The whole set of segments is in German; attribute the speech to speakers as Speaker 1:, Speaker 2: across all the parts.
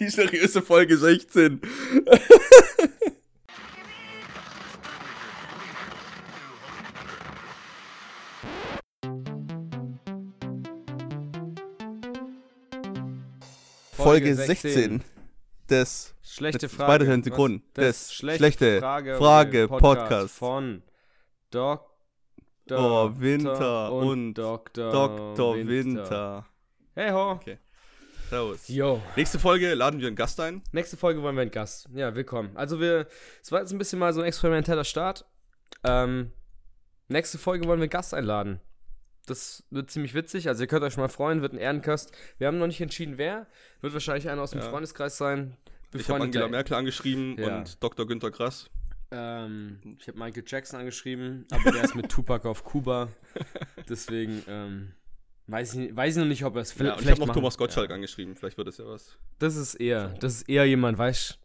Speaker 1: Die seriöse Folge 16. Folge 16 des
Speaker 2: Schlechte Frage.
Speaker 1: weiterhin
Speaker 2: Was?
Speaker 1: Sekunden.
Speaker 2: Des schlechte,
Speaker 1: schlechte
Speaker 2: Frage,
Speaker 1: Frage
Speaker 2: Podcast,
Speaker 1: Podcast.
Speaker 2: von Dr.
Speaker 1: Oh, Winter und
Speaker 2: Dr.
Speaker 1: Dr. Winter.
Speaker 2: Hey ho.
Speaker 1: Okay. Servus.
Speaker 2: Yo.
Speaker 1: Nächste Folge laden wir einen Gast ein.
Speaker 2: Nächste Folge wollen wir einen Gast. Ja, willkommen. Also wir, es war jetzt ein bisschen mal so ein experimenteller Start. Ähm, nächste Folge wollen wir einen Gast einladen. Das wird ziemlich witzig. Also ihr könnt euch schon mal freuen, wird ein Ehrenkost. Wir haben noch nicht entschieden, wer. Wird wahrscheinlich einer aus dem
Speaker 1: Ja.
Speaker 2: Freundeskreis sein.
Speaker 1: Ich habe Angela Merkel angeschrieben
Speaker 2: Ja.
Speaker 1: und Dr. Günther Grass.
Speaker 2: Ähm, ich habe Michael Jackson angeschrieben, aber der ist mit Tupac auf Kuba. Deswegen ähm, weiß, ich, weiß ich noch nicht, ob er es
Speaker 1: Ja,
Speaker 2: vielleicht
Speaker 1: ich habe noch Thomas Gottschalk
Speaker 2: Ja.
Speaker 1: angeschrieben. Vielleicht wird das ja was.
Speaker 2: Das ist eher, das ist eher jemand, weißt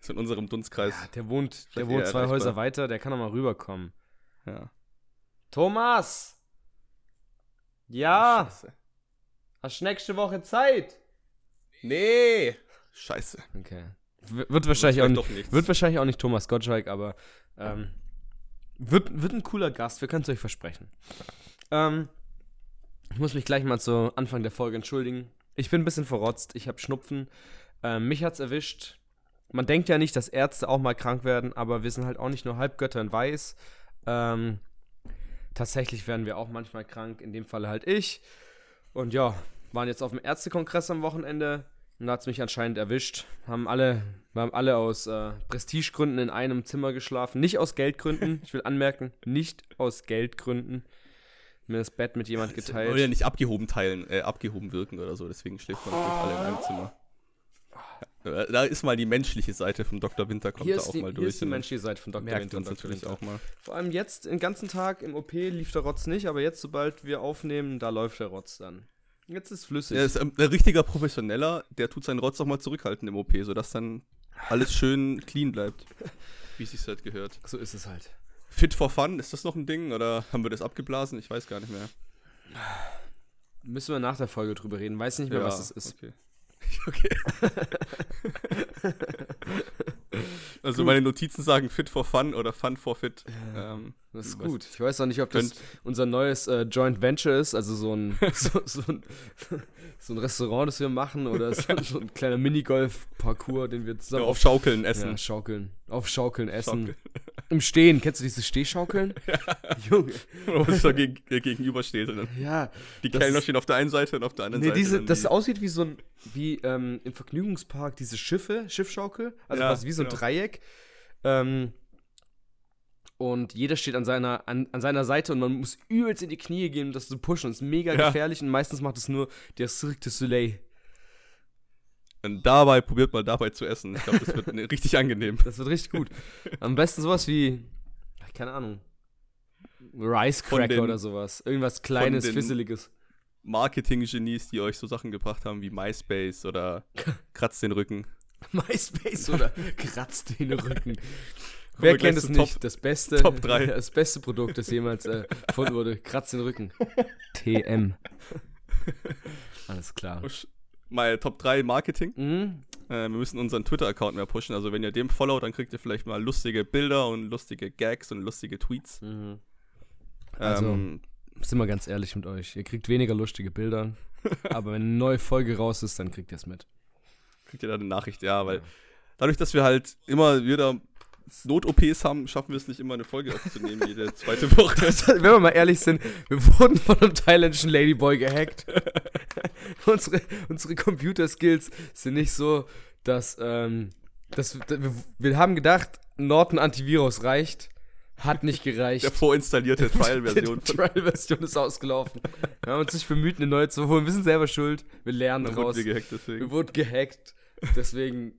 Speaker 1: Ist in unserem Dunstkreis.
Speaker 2: du, der wohnt, der wohnt zwei. Häuser weiter, der kann doch mal rüberkommen.
Speaker 1: Ja.
Speaker 2: Thomas! Ja!
Speaker 1: Scheiße.
Speaker 2: Hast du nächste Woche Zeit?
Speaker 1: Nee. Scheiße.
Speaker 2: Okay. W wird wahrscheinlich auch nicht, wird wahrscheinlich auch nicht Thomas Gottschalk, aber ähm, wird, wird ein cooler Gast, wir können es euch versprechen. Ähm, ich muss mich gleich mal zu Anfang der Folge entschuldigen. Ich bin ein bisschen verrotzt, ich habe Schnupfen. Ähm, mich hat's erwischt. Man denkt ja nicht, dass Ärzte auch mal krank werden, aber wir sind halt auch nicht nur Halbgötter in Weiß. Ähm, tatsächlich werden wir auch manchmal krank, in dem Falle halt ich. Und ja, waren jetzt auf dem Ärztekongress am Wochenende und da hat es mich anscheinend erwischt. Haben alle, wir haben alle aus äh, Prestigegründen in einem Zimmer geschlafen. Nicht aus Geldgründen. Ich will anmerken, nicht aus Geldgründen. Mir das Bett mit jemand
Speaker 1: Wollen ja
Speaker 2: geteilt.
Speaker 1: nicht abgehoben teilen, äh, abgehoben wirken oder so, deswegen schläft man natürlich alle in einem Zimmer. Ja, Da ist mal die menschliche Seite von Dr. Winter, kommt
Speaker 2: Hier
Speaker 1: da auch
Speaker 2: die,
Speaker 1: mal
Speaker 2: hier
Speaker 1: durch.
Speaker 2: ist die menschliche Seite von Dr.
Speaker 1: merkt
Speaker 2: Winter
Speaker 1: natürlich
Speaker 2: Winter.
Speaker 1: auch mal.
Speaker 2: Vor allem jetzt, den ganzen Tag im OP lief der Rotz nicht, aber jetzt, sobald wir aufnehmen, da läuft der Rotz dann. Jetzt ist flüssig.
Speaker 1: Ja, ist, ähm, ein richtiger Professioneller, der tut seinen Rotz auch mal zurückhalten im OP, sodass dann alles schön clean bleibt. Wie es sich halt gehört.
Speaker 2: so ist es halt.
Speaker 1: Fit for Fun, ist das noch ein Ding oder haben wir das abgeblasen? Ich weiß gar nicht mehr.
Speaker 2: Müssen wir nach der Folge drüber reden. Weiß nicht mehr, was es ist.
Speaker 1: Okay. okay. also
Speaker 2: Gut.
Speaker 1: meine Notizen sagen Fit for Fun oder Fun for Fit. Ähm,
Speaker 2: Das ist gut. Ich weiß auch nicht, ob das unser neues äh, Joint Venture ist, also so ein, so, so, ein, so ein Restaurant, das wir machen, oder so, so ein kleiner Minigolf-Parcours, den wir zusammen
Speaker 1: auf Schaukeln
Speaker 2: ja,
Speaker 1: essen.
Speaker 2: schaukeln. Auf Schaukeln essen.
Speaker 1: Schaukeln.
Speaker 2: Im Stehen. Kennst du dieses Stehschaukeln? Junge.
Speaker 1: Was da geg gegenüber steht. Und dann
Speaker 2: Ja.
Speaker 1: die Kellner stehen auf der einen Seite und auf der anderen
Speaker 2: Nee,
Speaker 1: Seite.
Speaker 2: diese,
Speaker 1: dann
Speaker 2: das
Speaker 1: die-
Speaker 2: aussieht wie so ein, wie ähm, im Vergnügungspark diese Schiffe, Schiffschaukel, also
Speaker 1: Ja,
Speaker 2: quasi wie so ein
Speaker 1: genau.
Speaker 2: Dreieck. Ähm, und jeder steht an seiner, an, an seiner Seite und man muss übelst in die Knie gehen, um das zu pushen. Das ist mega
Speaker 1: Ja.
Speaker 2: gefährlich und meistens macht es nur der Cirque du Soleil.
Speaker 1: Und dabei probiert mal dabei zu essen. Ich glaube, das wird ne, richtig angenehm.
Speaker 2: Das wird richtig gut. Am besten sowas wie, keine Ahnung, Rice Cracker
Speaker 1: den-
Speaker 2: oder sowas. Irgendwas Kleines, Fisseliges.
Speaker 1: Marketing-Genies, die euch so Sachen gebracht haben wie MySpace oder Kratz den Rücken.
Speaker 2: MySpace oder kratzt den Rücken. Wer kennt es nicht?
Speaker 1: Top-
Speaker 2: das beste,
Speaker 1: Top drei.
Speaker 2: das beste Produkt, das jemals äh, erfunden wurde. Kratzt den Rücken. TM. Alles klar.
Speaker 1: Mal Top 3 Marketing.
Speaker 2: Mhm.
Speaker 1: Äh, wir müssen unseren Twitter-Account mehr pushen. Also wenn ihr dem followt, dann kriegt ihr vielleicht mal lustige Bilder und lustige Gags und lustige Tweets.
Speaker 2: Mhm. Also-
Speaker 1: Ähm,
Speaker 2: Sind wir ganz ehrlich mit euch. Ihr kriegt weniger lustige Bilder. aber wenn eine neue Folge raus ist, dann kriegt ihr es mit.
Speaker 1: kriegt ihr da eine Nachricht, ja, weil dadurch, dass wir halt immer wieder Not-OPs haben, schaffen wir es nicht immer eine Folge aufzunehmen, jede zweite Woche.
Speaker 2: Wenn wir mal ehrlich sind, wir wurden von einem thailändischen Ladyboy gehackt. unsere, unsere Computerskills sind nicht so, dass, ähm, dass wir, wir haben gedacht, Norton Antivirus reicht. Hat nicht gereicht.
Speaker 1: Der vorinstallierte Trial-Version.
Speaker 2: Die Trial-Version ist ausgelaufen. Wir haben uns nicht bemüht, eine neue zu holen. Wir sind selber schuld. Wir lernen
Speaker 1: Dann
Speaker 2: draus.
Speaker 1: wurden wir gehackt, deswegen.
Speaker 2: Wir wurden gehackt. Deswegen,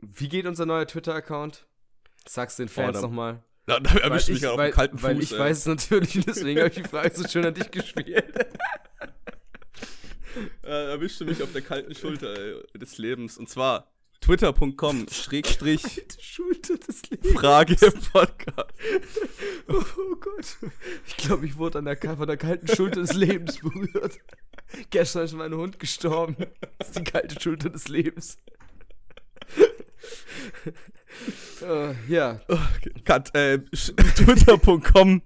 Speaker 2: wie geht unser neuer Twitter-Account? Sag's den Fans
Speaker 1: da-
Speaker 2: nochmal.
Speaker 1: Da, da erwischt mich
Speaker 2: ich,
Speaker 1: auf
Speaker 2: weil,
Speaker 1: dem kalten
Speaker 2: weil
Speaker 1: Fuß.
Speaker 2: ich
Speaker 1: ey.
Speaker 2: weiß es natürlich deswegen habe ich die Frage so schön an dich gespielt.
Speaker 1: Äh, erwischte mich auf der kalten Schulter ey, des Lebens. Und zwar twitter.com Schrägstrich
Speaker 2: Die Schulter des Lebens.
Speaker 1: Frage im Podcast.
Speaker 2: Oh, oh Gott. Ich glaube, ich wurde an der, von der kalten Schulter des Lebens berührt. Gestern ist mein Hund gestorben. Das ist die kalte Schulter des Lebens. Äh, ja.
Speaker 1: Cut, äh, sch- Twitter.com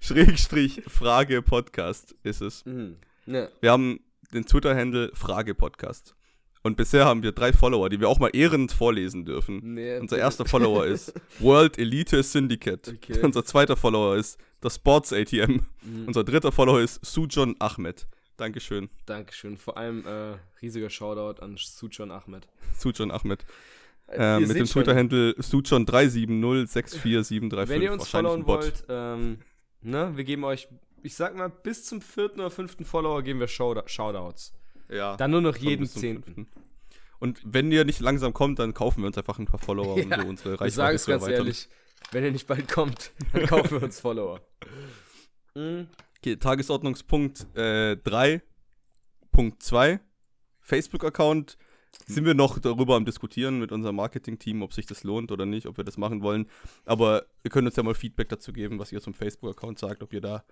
Speaker 1: Schrägstrich Frage Podcast ist es.
Speaker 2: Mhm. Ja.
Speaker 1: Wir haben den Twitter-Handle Frage Podcast. Und bisher haben wir drei Follower, die wir auch mal ehrend vorlesen dürfen.
Speaker 2: Nee,
Speaker 1: Unser erster Follower ist World Elite Syndicate.
Speaker 2: Okay.
Speaker 1: Unser zweiter Follower ist das Sports ATM.
Speaker 2: Mhm.
Speaker 1: Unser dritter Follower ist Sujon Ahmed. Dankeschön,
Speaker 2: Dankeschön. Vor allem äh, riesiger Shoutout an Sujan Ahmed.
Speaker 1: Sujon Ahmed.
Speaker 2: Äh,
Speaker 1: mit dem Twitter-Handle Sujon37064735.
Speaker 2: Wenn ihr uns followen wollt, ähm, ne, wir geben euch, ich sag mal, bis zum vierten oder fünften Follower geben wir Shoutouts.
Speaker 1: Ja.
Speaker 2: Dann nur noch jeden zehnten.
Speaker 1: Und wenn ihr nicht langsam kommt, dann kaufen wir uns einfach ein paar Follower, um
Speaker 2: Ja,
Speaker 1: so unsere
Speaker 2: Ich
Speaker 1: Reichweite
Speaker 2: sage es
Speaker 1: zu
Speaker 2: ganz
Speaker 1: erweitern.
Speaker 2: ehrlich, wenn ihr nicht bald kommt, dann kaufen wir uns Follower. Mhm.
Speaker 1: Okay, Tagesordnungspunkt äh, 3.2. Facebook-Account. Sind wir noch darüber am Diskutieren mit unserem Marketing-Team, ob sich das lohnt oder nicht, ob wir das machen wollen. Aber ihr könnt uns ja mal Feedback dazu geben, was ihr zum Facebook-Account sagt, ob ihr da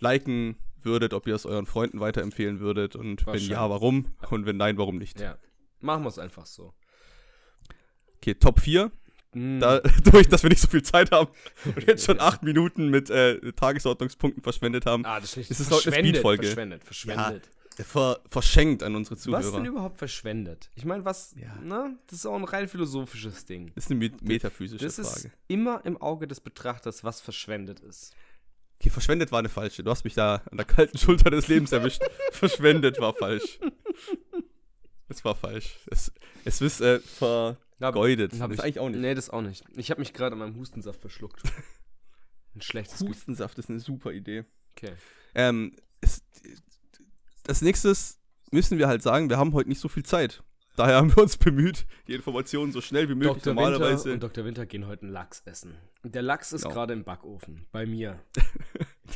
Speaker 1: liken würdet, ob ihr es euren Freunden weiterempfehlen würdet und wenn ja, warum und wenn nein, warum nicht.
Speaker 2: Ja, machen wir es einfach so.
Speaker 1: Okay, Top 4.
Speaker 2: Mhm.
Speaker 1: Dadurch, dass wir nicht so viel Zeit haben und jetzt schon acht Minuten mit äh, Tagesordnungspunkten verschwendet haben,
Speaker 2: ah, das ist nicht
Speaker 1: Es ist noch eine Speed-Folge.
Speaker 2: Verschwendet, verschwendet.
Speaker 1: Ver verschenkt an unsere
Speaker 2: Was
Speaker 1: Zuhörer.
Speaker 2: denn überhaupt verschwendet? Ich meine, was,
Speaker 1: Ja.
Speaker 2: ne? Das ist auch ein rein philosophisches Ding.
Speaker 1: Das ist eine met- metaphysische
Speaker 2: Das ist
Speaker 1: Frage.
Speaker 2: immer im Auge des Betrachters, was verschwendet ist.
Speaker 1: Okay, verschwendet war eine falsche. Du hast mich da an der kalten Schulter des Lebens erwischt. verschwendet war falsch. Es war falsch. Es, es ist äh, vergeudet.
Speaker 2: Hab
Speaker 1: das
Speaker 2: ich,
Speaker 1: ist eigentlich auch nicht.
Speaker 2: Nee, das auch nicht. Ich habe mich gerade an meinem Hustensaft verschluckt. Ein schlechtes Gefühl.
Speaker 1: Hustensaft ist eine super Idee.
Speaker 2: Okay.
Speaker 1: Ähm, es, das nächstes müssen wir halt sagen, wir haben heute nicht so viel Zeit. Daher haben wir uns bemüht, die Informationen so schnell wie möglich
Speaker 2: Dr. Winter
Speaker 1: normalerweise.
Speaker 2: und Dr. Winter gehen heute einen Lachs essen. Der Lachs ist
Speaker 1: Genau.
Speaker 2: gerade im Backofen. Bei mir.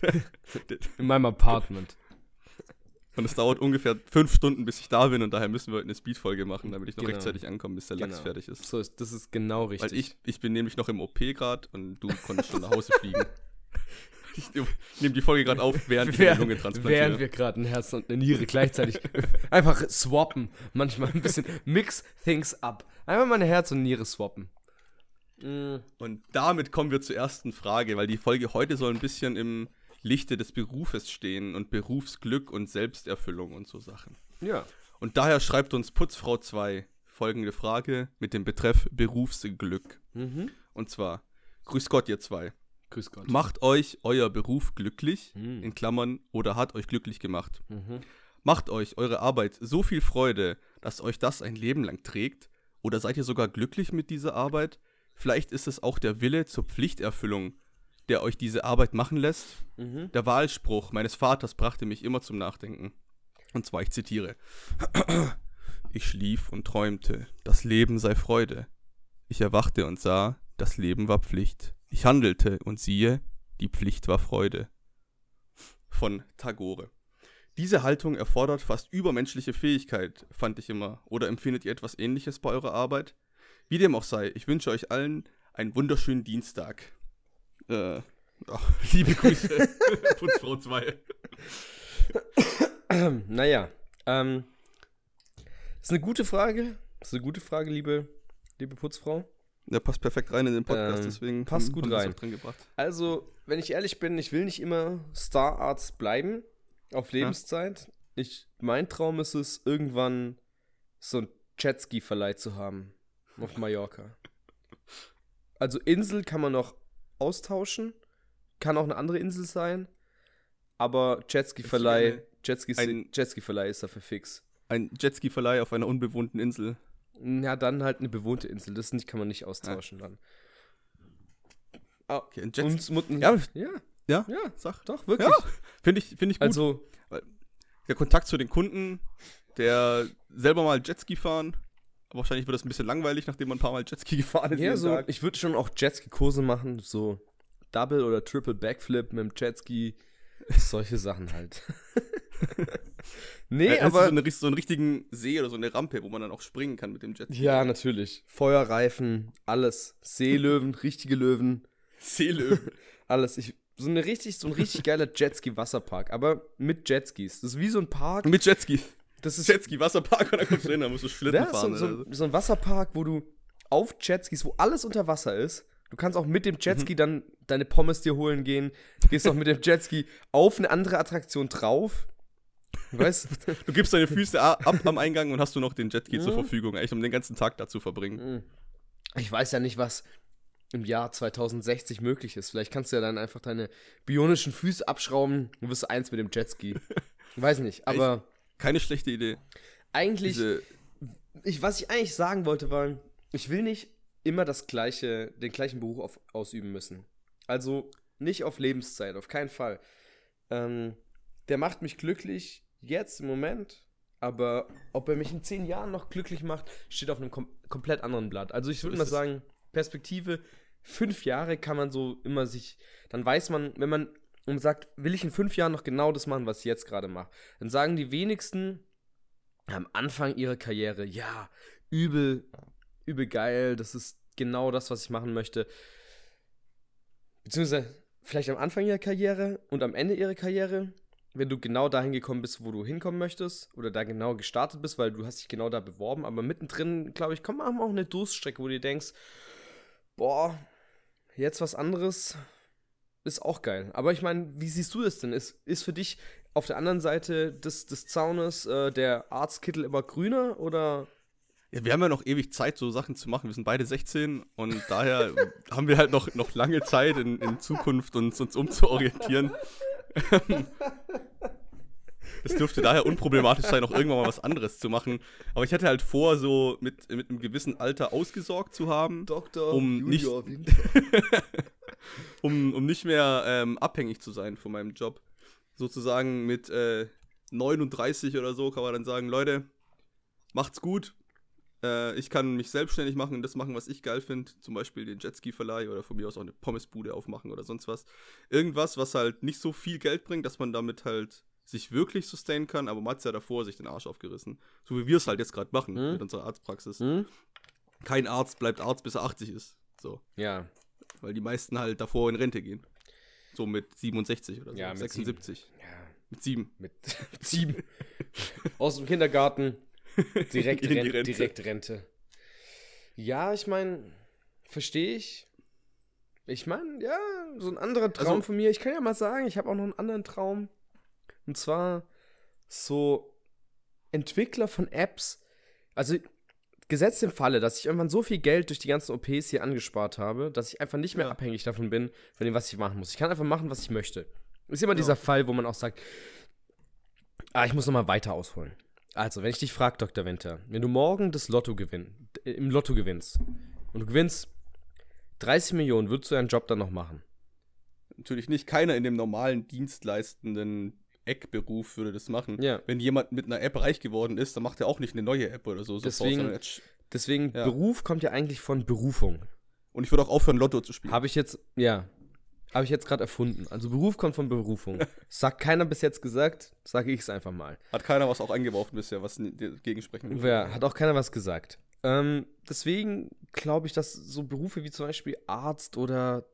Speaker 2: In meinem Apartment.
Speaker 1: Und es dauert ungefähr fünf Stunden, bis ich da bin und daher müssen wir heute eine Speedfolge machen, damit ich noch
Speaker 2: Genau.
Speaker 1: rechtzeitig ankomme, bis der Lachs
Speaker 2: Genau.
Speaker 1: fertig ist.
Speaker 2: So ist, das ist genau richtig.
Speaker 1: Weil ich, ich bin nämlich noch im OP gerade und du konntest schon nach Hause fliegen. Ich nehme die Folge gerade auf, während ich eine Lunge transplantiere.
Speaker 2: während wir gerade ein Herz und eine Niere gleichzeitig einfach swappen. Manchmal ein bisschen mix things up. Einfach mal ein Herz und eine Niere swappen. Mm,
Speaker 1: und damit kommen wir zur ersten Frage, weil die Folge heute soll ein bisschen im Lichte des Berufes stehen und Berufsglück und Selbsterfüllung und so Sachen.
Speaker 2: ja.
Speaker 1: Und daher schreibt uns Putzfrau 2 folgende Frage mit dem Betreff Berufsglück.
Speaker 2: Mhm.
Speaker 1: Und zwar, Grüß Gott, ihr zwei.
Speaker 2: Grüß Gott.
Speaker 1: Macht euch euer Beruf glücklich,
Speaker 2: Mhm.
Speaker 1: in Klammern, oder hat euch glücklich gemacht?
Speaker 2: Mhm.
Speaker 1: Macht euch eure Arbeit so viel Freude, dass euch das ein Leben lang trägt? Oder seid ihr sogar glücklich mit dieser Arbeit? Vielleicht ist es auch der Wille zur Pflichterfüllung, der euch diese Arbeit machen lässt?
Speaker 2: Mhm.
Speaker 1: Der Wahlspruch meines Vaters brachte mich immer zum Nachdenken. Und zwar, ich zitiere. Ich schlief und träumte, das Leben sei Freude. Ich erwachte und sah, das Leben war Pflicht. Ich handelte und siehe, die Pflicht war Freude. Von Tagore. Diese Haltung erfordert fast übermenschliche Fähigkeit, fand ich immer. Oder empfindet ihr etwas ähnliches bei eurer Arbeit? Wie dem auch sei, ich wünsche euch allen einen wunderschönen Dienstag. Äh, ach, liebe Grüße, Putzfrau 2.
Speaker 2: Naja, ähm, ist eine gute Frage. Ist eine gute Frage, liebe, liebe Putzfrau.
Speaker 1: Der passt perfekt rein in den Podcast,
Speaker 2: Ähm,
Speaker 1: deswegen
Speaker 2: passt
Speaker 1: haben-
Speaker 2: gut rein.
Speaker 1: auch drin gebracht.
Speaker 2: Also, wenn ich ehrlich bin, ich will nicht immer Stararzt bleiben auf Lebenszeit. Ich, mein Traum ist es, irgendwann so ein Jetski-Verleih zu haben auf Mallorca. Also Insel kann man noch austauschen, kann auch eine andere Insel sein, aber Jetski-Verleih, Jetski-Verleih ist dafür fix.
Speaker 1: Ein Jetski-Verleih auf einer unbewohnten Insel.
Speaker 2: Ja, dann halt eine bewohnte Insel. Das nicht, kann man nicht austauschen dann. Ah,
Speaker 1: Okay, ein Jetski.
Speaker 2: und,
Speaker 1: Ja,
Speaker 2: ja,
Speaker 1: ja,
Speaker 2: ja,
Speaker 1: sag.
Speaker 2: doch, wirklich.
Speaker 1: Ja, finde ich, find ich gut.
Speaker 2: Also,
Speaker 1: der Kontakt zu den Kunden, der selber mal Jetski fahren. Aber wahrscheinlich wird das ein bisschen langweilig, nachdem man ein paar Mal Jetski gefahren ist.
Speaker 2: Ja, so,
Speaker 1: Tag.
Speaker 2: ich würde schon auch Jetski-Kurse machen, so Double oder Triple Backflip mit dem Jetski, solche Sachen halt. nee,
Speaker 1: Ja, du
Speaker 2: aber.
Speaker 1: so, eine, so einen richtigen See oder so eine Rampe, wo man dann auch springen kann mit dem Jetski.
Speaker 2: Ja, natürlich. Feuerreifen, alles. Seelöwen, richtige Löwen,
Speaker 1: Seele.
Speaker 2: alles. Ich, so, eine richtig, so ein richtig geiler Jetski-Wasserpark, aber mit Jetskis. Das ist wie so ein Park.
Speaker 1: mit Jetski.
Speaker 2: Das ist
Speaker 1: Jetski, Wasserpark und dann kommst du hin, dann musst du Schlitten
Speaker 2: Ja,
Speaker 1: fahren.
Speaker 2: so,
Speaker 1: so.
Speaker 2: so ein Wasserpark, wo du auf Jetskis, wo alles unter Wasser ist. Du kannst auch mit dem Jetski dann deine Pommes dir holen gehen. Du gehst auch mit dem Jetski auf eine andere Attraktion drauf. Weißt
Speaker 1: Du gibst deine Füße ab am Eingang und hast du noch den Jetski zur
Speaker 2: Mhm.
Speaker 1: Verfügung, eigentlich um den ganzen Tag da zu verbringen.
Speaker 2: Ich weiß ja nicht, was im Jahr 2060 möglich ist. Vielleicht kannst du ja dann einfach deine bionischen Füße abschrauben und wirst eins mit dem Jetski. weiß nicht, aber
Speaker 1: Keine schlechte Idee.
Speaker 2: eigentlich, ich, was ich eigentlich sagen wollte, war, ich will nicht immer das gleiche, den gleichen Beruf auf, ausüben müssen. Also nicht auf Lebenszeit, auf keinen Fall. Ähm, der macht mich glücklich jetzt im Moment, aber ob er mich in zehn Jahren noch glücklich macht, steht auf einem kom komplett anderen Blatt. Also ich würde mal sagen, Perspektive, fünf Jahre kann man so immer sich, dann weiß man, wenn man und sagt, will ich in fünf Jahren noch genau das machen, was ich jetzt gerade mache, dann sagen die wenigsten am Anfang ihrer Karriere, ja, übel, übel geil, das ist genau das, was ich machen möchte. Beziehungsweise vielleicht am Anfang ihrer Karriere und am Ende ihrer Karriere, wenn du genau dahin gekommen bist, wo du hinkommen möchtest oder da genau gestartet bist, weil du hast dich genau da beworben, aber mittendrin, glaube ich, kommt auch eine Durststrecke, wo du denkst, boah, jetzt was anderes ist auch geil. Aber ich meine, wie siehst du das denn? Ist, ist für dich auf der anderen Seite des, des Zaunes äh, der Arztkittel immer grüner oder
Speaker 1: ja, wir haben ja noch ewig Zeit, so Sachen zu machen. Wir sind beide 16 und daher haben wir halt noch, noch lange Zeit in, in Zukunft, uns, uns umzuorientieren. Es dürfte daher unproblematisch sein, auch irgendwann mal was anderes zu machen. Aber ich hatte halt vor, so mit, mit einem gewissen Alter ausgesorgt zu haben,
Speaker 2: Dr.
Speaker 1: Um nicht-
Speaker 2: Winter?
Speaker 1: um, um nicht mehr ähm, abhängig zu sein von meinem Job. Sozusagen mit äh, 39 oder so kann man dann sagen, Leute, macht's gut. Äh, ich kann mich selbstständig machen und das machen, was ich geil finde. Zum Beispiel den Jetski-Verleih oder von mir aus auch eine Pommesbude aufmachen oder sonst was. Irgendwas, was halt nicht so viel Geld bringt, dass man damit halt sich wirklich sustainen kann, aber man hat ja davor sich den Arsch aufgerissen. So wie wir es halt jetzt gerade machen
Speaker 2: Mhm.
Speaker 1: mit unserer Arztpraxis.
Speaker 2: Hm?
Speaker 1: Kein Arzt bleibt Arzt, bis er 80 ist. So.
Speaker 2: Ja,
Speaker 1: Weil die meisten halt davor in Rente gehen. So mit 67 oder so.
Speaker 2: Ja, mit
Speaker 1: 76.
Speaker 2: ja,
Speaker 1: Mit 7.
Speaker 2: mit sieben. Aus dem Kindergarten, direkt,
Speaker 1: die
Speaker 2: Rente. Direkt Rente. Ja, ich meine, verstehe ich. Ich meine, ja, so ein anderer Traum
Speaker 1: Also-
Speaker 2: von mir. Ich kann ja mal sagen, ich habe auch noch einen anderen Traum. Und zwar so Entwickler von Apps. Also gesetzt im Falle, dass ich irgendwann so viel Geld durch die ganzen OPs hier angespart habe, dass ich einfach nicht mehr
Speaker 1: Ja.
Speaker 2: abhängig davon bin, von dem, was ich machen muss. Ich kann einfach machen, was ich möchte. Ist immer
Speaker 1: Ja.
Speaker 2: dieser Fall, wo man auch sagt, ah, ich muss noch mal weiter ausholen. Also, wenn ich dich frage, Dr. Winter, wenn du morgen das Lotto gewinn, äh, im Lotto gewinnst und du gewinnst 30 Millionen, würdest du deinen Job dann noch machen?
Speaker 1: Natürlich nicht. Keiner in dem normalen dienstleistenden Eckberuf würde das machen.
Speaker 2: Ja.
Speaker 1: Wenn jemand mit einer App reich geworden ist, dann macht er auch nicht eine neue App oder so. sofort,
Speaker 2: Deswegen-
Speaker 1: sondern jetzt-
Speaker 2: Deswegen,
Speaker 1: Ja.
Speaker 2: Beruf kommt ja eigentlich von Berufung.
Speaker 1: Und ich würde auch aufhören, Lotto zu spielen.
Speaker 2: Habe ich jetzt, ja, habe ich jetzt gerade erfunden. Also Beruf kommt von Berufung. Sagt keiner bis jetzt gesagt, sage ich es einfach mal.
Speaker 1: Hat keiner was auch eingeworfen bisher, was n- dagegen sprechen würde.
Speaker 2: Ja, hat auch keiner was gesagt. Ähm, deswegen glaube ich, dass so Berufe wie zum Beispiel Arzt oder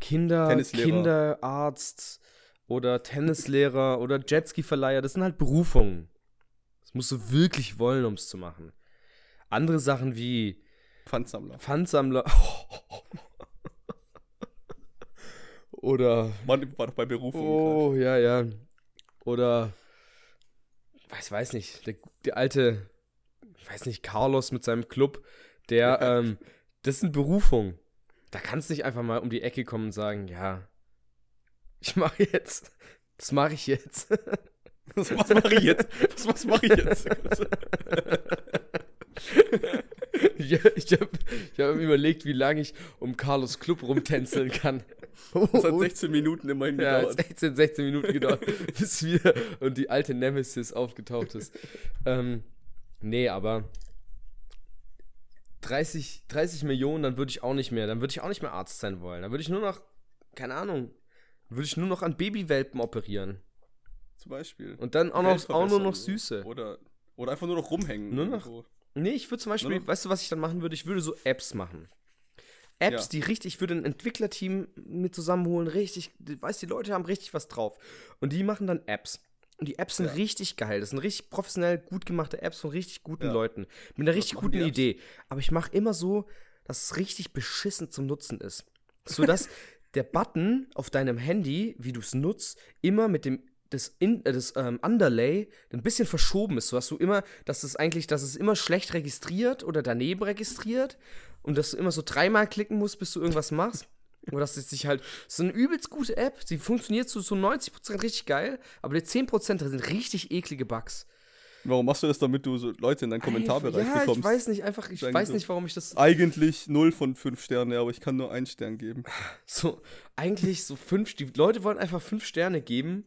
Speaker 2: Kinder. Kinderarzt oder Tennislehrer oder Jetski-Verleiher, das sind halt Berufungen. Das musst du wirklich wollen, um es zu machen. Andere Sachen wie
Speaker 1: Pfandsammler.
Speaker 2: Pfandsammler oder
Speaker 1: Man war doch bei Berufung.
Speaker 2: Oh, ja, ja. Oder, weiß, weiß nicht, der, der alte, weiß nicht, Carlos mit seinem Club, der, ähm, das sind Berufungen. Da kannst du nicht einfach mal um die Ecke kommen und sagen, ja, ich mache jetzt, das mache ich jetzt.
Speaker 1: Was mache ich jetzt? Was, was mache ich jetzt?
Speaker 2: ja, ich habe ich hab mir überlegt, wie lange ich um Carlos Club rumtänzeln kann.
Speaker 1: Das hat 16 Minuten immerhin
Speaker 2: Ja,
Speaker 1: gedauert.
Speaker 2: 16, 16 Minuten gedauert, bis wir und die alte Nemesis aufgetaucht ist. ähm, nee, aber 30, 30 Millionen, dann würde ich auch nicht mehr, dann würde ich auch nicht mehr Arzt sein wollen. Dann würde ich nur noch, keine Ahnung, würde ich nur noch an Babywelpen operieren.
Speaker 1: Zum Beispiel.
Speaker 2: Und dann auch, noch, auch nur noch. Süße.
Speaker 1: Oder, oder einfach nur noch rumhängen.
Speaker 2: Nur noch-
Speaker 1: irgendwo.
Speaker 2: Nee, ich würde zum Beispiel,
Speaker 1: noch-
Speaker 2: weißt du, was ich dann machen würde? Ich würde so Apps machen. Apps,
Speaker 1: Ja.
Speaker 2: die richtig, ich würde ein Entwicklerteam mit zusammenholen, richtig, weißt die Leute haben richtig was drauf. Und die machen dann Apps. und die Apps sind
Speaker 1: Ja.
Speaker 2: richtig geil. Das sind richtig professionell gut gemachte Apps von richtig guten
Speaker 1: Ja.
Speaker 2: Leuten. Mit einer richtig guten? Idee. Aber ich mache immer so, dass es richtig beschissen zum Nutzen ist. So dass der Button auf deinem Handy, wie du es nutzt, immer mit dem das, In, äh, das ähm, Underlay ein bisschen verschoben ist, so dass du immer, dass es eigentlich, dass es immer schlecht registriert oder daneben registriert und dass du immer so dreimal klicken musst, bis du irgendwas machst. Oder dass es sich halt, so eine übelst gute App, sie funktioniert zu so 90% richtig geil, aber die 10% drin sind richtig eklige Bugs.
Speaker 1: Warum machst du das, damit du so Leute in deinen Kommentarbereich
Speaker 2: ja,
Speaker 1: bekommst?
Speaker 2: ich weiß nicht, einfach, ich
Speaker 1: Sagen
Speaker 2: weiß nicht, warum ich das
Speaker 1: Eigentlich 0 von 5 Sterne, aber ich kann nur einen Stern geben.
Speaker 2: so, eigentlich so fünf, die Leute wollen einfach fünf Sterne geben.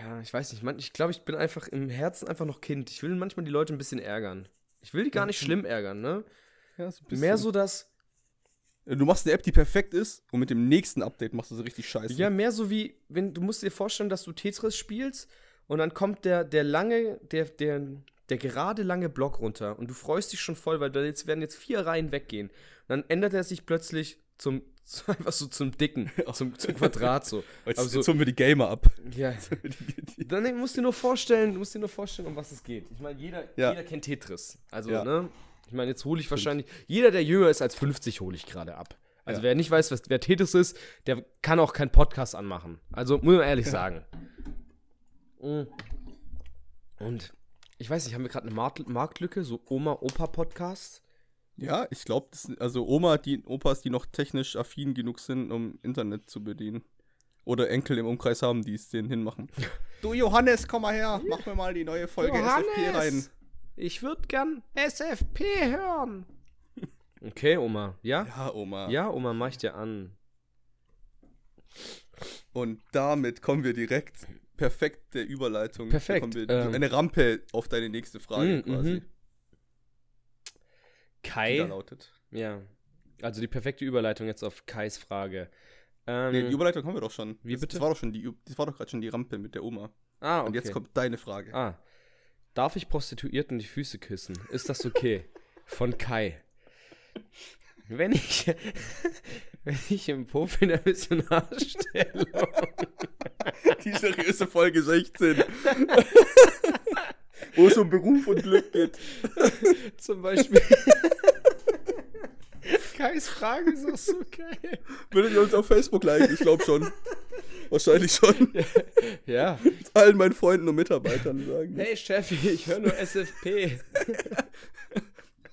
Speaker 2: Ja, ich weiß nicht, man, ich glaube, ich bin einfach im Herzen einfach noch Kind. Ich will manchmal die Leute ein bisschen ärgern. Ich will die gar nicht schlimm ärgern, ne?
Speaker 1: Ja, so ein bisschen.
Speaker 2: Mehr so das,
Speaker 1: Du machst eine App, die perfekt ist und mit dem nächsten Update machst du sie richtig scheiße.
Speaker 2: ja, mehr so wie, wenn, du musst dir vorstellen, dass du Tetris spielst und dann kommt der, der lange, der, der, der gerade lange Block runter und du freust dich schon voll, weil da jetzt werden jetzt vier Reihen weggehen. Und dann ändert er sich plötzlich zum, einfach so zum Dicken, zum, zum Quadrat so.
Speaker 1: Jetzt,
Speaker 2: aber so-
Speaker 1: jetzt holen wir die Gamer ab.
Speaker 2: Ja, Dann musst du dir nur vorstellen, du musst dir nur vorstellen, um was es geht. Ich meine, jeder,
Speaker 1: Ja.
Speaker 2: jeder kennt Tetris. Also,
Speaker 1: Ja.
Speaker 2: ne? Ich meine, jetzt hole ich wahrscheinlich, jeder, der jünger ist als 50, hole ich gerade ab. Also,
Speaker 1: Ja.
Speaker 2: wer nicht weiß, was, wer Tetris ist, der kann auch keinen Podcast anmachen. Also, muss man ehrlich sagen. Mm. Und ich weiß nicht, haben wir gerade eine Markt Marktlücke, so Oma-Opa-Podcast?
Speaker 1: Ja, ich glaube, also Oma, die Opas, die noch technisch affin genug sind, um Internet zu bedienen. Oder Enkel im Umkreis haben, die es denen hinmachen. Du Johannes, komm mal her, mach mir mal die neue Folge SFP rein.
Speaker 2: Ich würde gern SFP hören. Okay, Oma. Ja?
Speaker 1: Ja, Oma.
Speaker 2: Ja, Oma, mach ich dir an.
Speaker 1: Und damit kommen wir direkt perfekte Überleitung.
Speaker 2: Perfekt,
Speaker 1: wir,
Speaker 2: ähm.
Speaker 1: eine Rampe auf deine nächste Frage
Speaker 2: Mm,
Speaker 1: quasi.
Speaker 2: mhm. Kai.
Speaker 1: lautet.
Speaker 2: Ja. Also die perfekte Überleitung jetzt auf Kais Frage. Ähm,
Speaker 1: Nee, die Überleitung haben wir doch schon.
Speaker 2: Wie
Speaker 1: das,
Speaker 2: bitte?
Speaker 1: Das war doch schon die, Ü- das war doch gerade schon die Rampe mit der Oma.
Speaker 2: ah, okay.
Speaker 1: Und jetzt kommt deine Frage.
Speaker 2: Ah. Darf ich Prostituierten die Füße küssen? Ist das okay? Von Kai. Wenn ich, wenn ich im Puff in der Missionarstellung
Speaker 1: Die seriöse Folge 16. Wo es um Beruf und Glück geht.
Speaker 2: zum Beispiel. Kais Frage ist auch so geil.
Speaker 1: Würdet ihr uns auf Facebook liken? Ich glaube schon. Wahrscheinlich schon.
Speaker 2: Ja.
Speaker 1: Allen meinen Freunden und Mitarbeitern sagen.
Speaker 2: Hey Cheffi, ich höre nur SFP.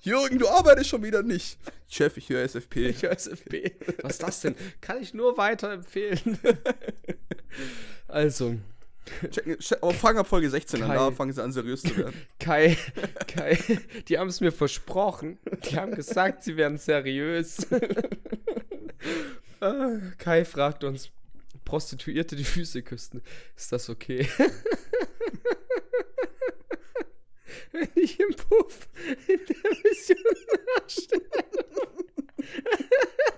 Speaker 1: Jürgen, du arbeitest schon wieder nicht. Chef, ich höre SFP.
Speaker 2: Ich höre SFP. Was ist das denn? Kann ich nur weiterempfehlen. Also,
Speaker 1: Checken, check, aber fangen ab Folge 16 an.
Speaker 2: Kai.
Speaker 1: Da fangen sie an, seriös zu werden.
Speaker 2: Kai, Kai, die haben es mir versprochen. Die haben gesagt, sie wären seriös. Ah, Kai fragt uns, Prostituierte die Füße küssen. Ist das okay? Wenn ich im Puff in der Missionarstellung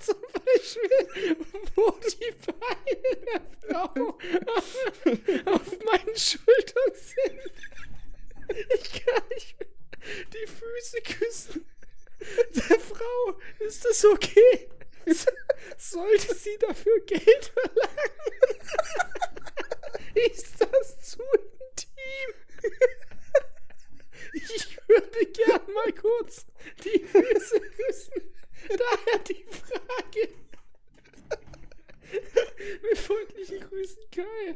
Speaker 2: zum Beispiel, wo die Beine der Frau auf meinen Schultern sind. Ich kann nicht mehr die Füße küssen. Der Frau, ist das okay? Sollte sie dafür Geld verlangen? Ist das zu intim? Ich würde gern mal kurz die Füße küssen. Daher die Frage. Mit freundlichen Grüßen, Kai.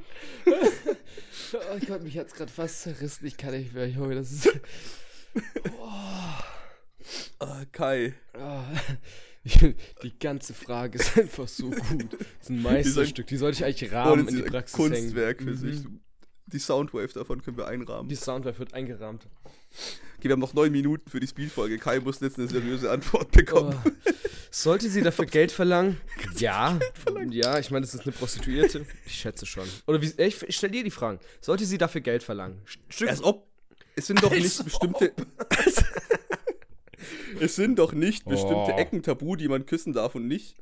Speaker 2: Oh Gott, mich hat's gerade fast zerrissen. Ich kann nicht mehr, Junge. Das ist.
Speaker 1: Ah, Kai.
Speaker 2: Ah, die ganze Frage ist einfach so gut. Das ist ein Meisterstück. Die sollte ich eigentlich
Speaker 1: Oh,
Speaker 2: rahmen
Speaker 1: das
Speaker 2: in
Speaker 1: ist
Speaker 2: die
Speaker 1: ein
Speaker 2: Praxis
Speaker 1: Kunstwerk
Speaker 2: hängen.
Speaker 1: für sich. Die Soundwave davon können wir einrahmen.
Speaker 2: Die Soundwave wird eingerahmt.
Speaker 1: Okay, wir haben noch neun Minuten für die Speedfolge. Kai muss jetzt eine seriöse Antwort bekommen.
Speaker 2: Oh. Sollte sie dafür Geld verlangen? Ja. Ja, ich meine, das ist eine Prostituierte. Ich schätze schon. Oder wie, ich, ich stell dir die Fragen. Sollte sie dafür Geld verlangen? Stück,
Speaker 1: Als ob. Es sind doch
Speaker 2: Als
Speaker 1: nicht
Speaker 2: ob.
Speaker 1: bestimmte. es sind doch nicht bestimmte
Speaker 2: Oh.
Speaker 1: Ecken tabu, die man küssen darf und nicht.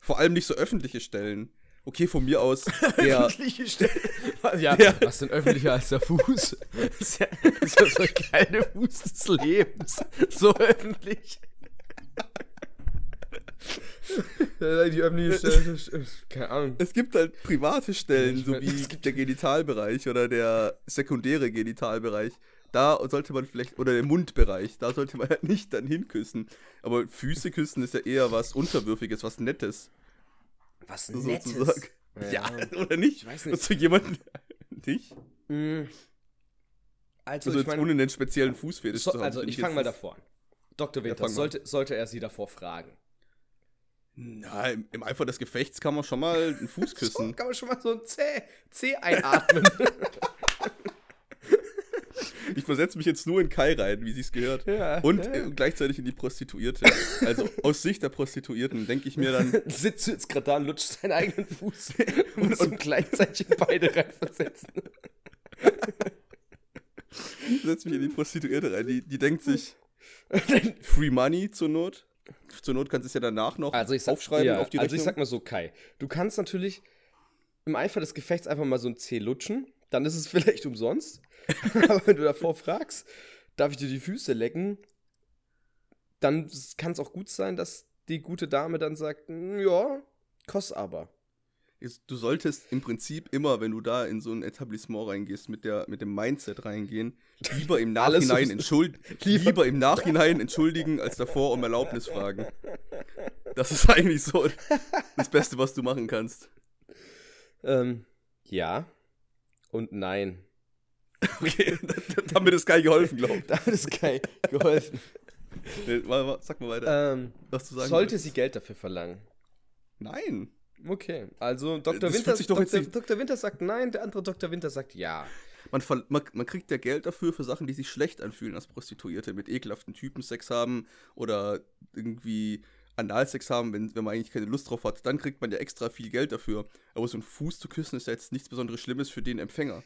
Speaker 1: Vor allem nicht so öffentliche Stellen. Okay, von mir aus. Der,
Speaker 2: öffentliche Stelle. Ja,
Speaker 1: Ja.
Speaker 2: was denn öffentlicher als der Fuß? Das ist ja, das ist ja so der geile Fuß des Lebens. So öffentlich. Die öffentliche Stelle, keine Ahnung.
Speaker 1: Es gibt halt private Stellen, so wie der Genitalbereich oder der sekundäre Genitalbereich. Da sollte man vielleicht, oder der Mundbereich, da sollte man halt nicht dann hinküssen. Aber Füße küssen ist ja eher was Unterwürfiges, was Nettes.
Speaker 2: Was Nettes.
Speaker 1: sozusagen. Ja, oder nicht?
Speaker 2: Ich weiß nicht.
Speaker 1: Dass du jemanden nicht?
Speaker 2: Mm. Also,
Speaker 1: Also
Speaker 2: ich
Speaker 1: jetzt
Speaker 2: meine,
Speaker 1: ohne einen speziellen Fußfetisch
Speaker 2: so,
Speaker 1: zu haben.
Speaker 2: also ich fange mal davor an. Dr.
Speaker 1: Ja,
Speaker 2: Winters,
Speaker 1: mal.
Speaker 2: sollte, sollte er sie davor fragen?
Speaker 1: Na, im, im Eifer des Gefechts kann man schon mal einen Fuß
Speaker 2: So,
Speaker 1: küssen.
Speaker 2: kann man schon mal so ein C einatmen.
Speaker 1: Ich versetze mich jetzt nur in Kai rein, wie sich's gehört.
Speaker 2: Ja,
Speaker 1: Und
Speaker 2: ja.
Speaker 1: äh, gleichzeitig in die Prostituierte. Also aus Sicht der Prostituierten denke ich mir dann,
Speaker 2: Sitzt du jetzt gerade da und lutscht seinen eigenen Fuß und, und gleichzeitig beide reinversetzen.
Speaker 1: setze mich in die Prostituierte rein. Die, die denkt sich, Free Money zur Not. Zur Not kannst du es ja danach noch
Speaker 2: Also ich sag,
Speaker 1: aufschreiben
Speaker 2: ja,
Speaker 1: auf die
Speaker 2: Also ich
Speaker 1: Rechnung.
Speaker 2: sag mal so, Kai, du kannst natürlich im Eifer des Gefechts einfach mal so ein C lutschen, dann ist es vielleicht umsonst. Aber wenn du davor fragst, darf ich dir die Füße lecken, dann kann es auch gut sein, dass die gute Dame dann sagt, "Mm, ja, kostet aber.
Speaker 1: Du solltest im Prinzip immer, wenn du da in so ein Etablissement reingehst, mit, der, mit dem Mindset reingehen, lieber im Nachhinein, entschuld,
Speaker 2: Lieber-
Speaker 1: lieber im Nachhinein entschuldigen, als davor um Erlaubnis fragen. Das ist eigentlich so das Beste, was du machen kannst.
Speaker 2: Ähm, ja und nein.
Speaker 1: Okay, mir das Kai geholfen, glaube
Speaker 2: Damit ist Kai geholfen.
Speaker 1: ich. Warte mal, Sag mal weiter,
Speaker 2: ähm,
Speaker 1: was du sagen
Speaker 2: sollte
Speaker 1: wolltest.
Speaker 2: sie Geld dafür verlangen?
Speaker 1: Nein.
Speaker 2: Okay, also Dr. Winter, Dr. Dr. Winter sagt nein, der andere Dr. Winter sagt ja.
Speaker 1: Man, man, man kriegt ja Geld dafür für Sachen, die sich schlecht anfühlen als Prostituierte, mit ekelhaften Typen Sex haben oder irgendwie Analsex haben, wenn, wenn man eigentlich keine Lust drauf hat. Dann kriegt man ja extra viel Geld dafür. Aber so einen Fuß zu küssen ist ja jetzt nichts besonderes Schlimmes für den Empfänger.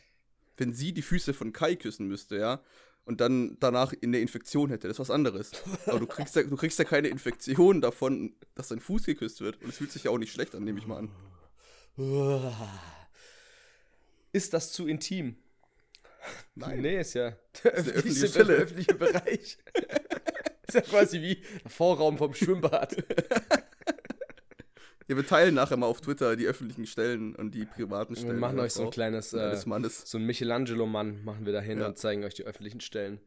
Speaker 1: Wenn sie die Füße von Kai küssen müsste, ja, und dann danach in der Infektion hätte, das ist was anderes. Aber du kriegst ja, du kriegst ja keine Infektion davon, dass dein Fuß geküsst wird. Und es fühlt sich ja auch nicht schlecht an, nehme ich mal an.
Speaker 2: Ist das zu intim?
Speaker 1: Nein.
Speaker 2: Nee, ist ja der öffentliche, der öffentliche Bereich. Ist ja quasi wie der Vorraum vom Schwimmbad.
Speaker 1: Ja, wir teilen nachher mal auf Twitter die öffentlichen Stellen und die privaten
Speaker 2: Wir
Speaker 1: Stellen.
Speaker 2: machen
Speaker 1: der
Speaker 2: euch so ein kleines, äh, so ein Michelangelo-Mann machen wir da hin
Speaker 1: Ja.
Speaker 2: und zeigen euch die öffentlichen Stellen.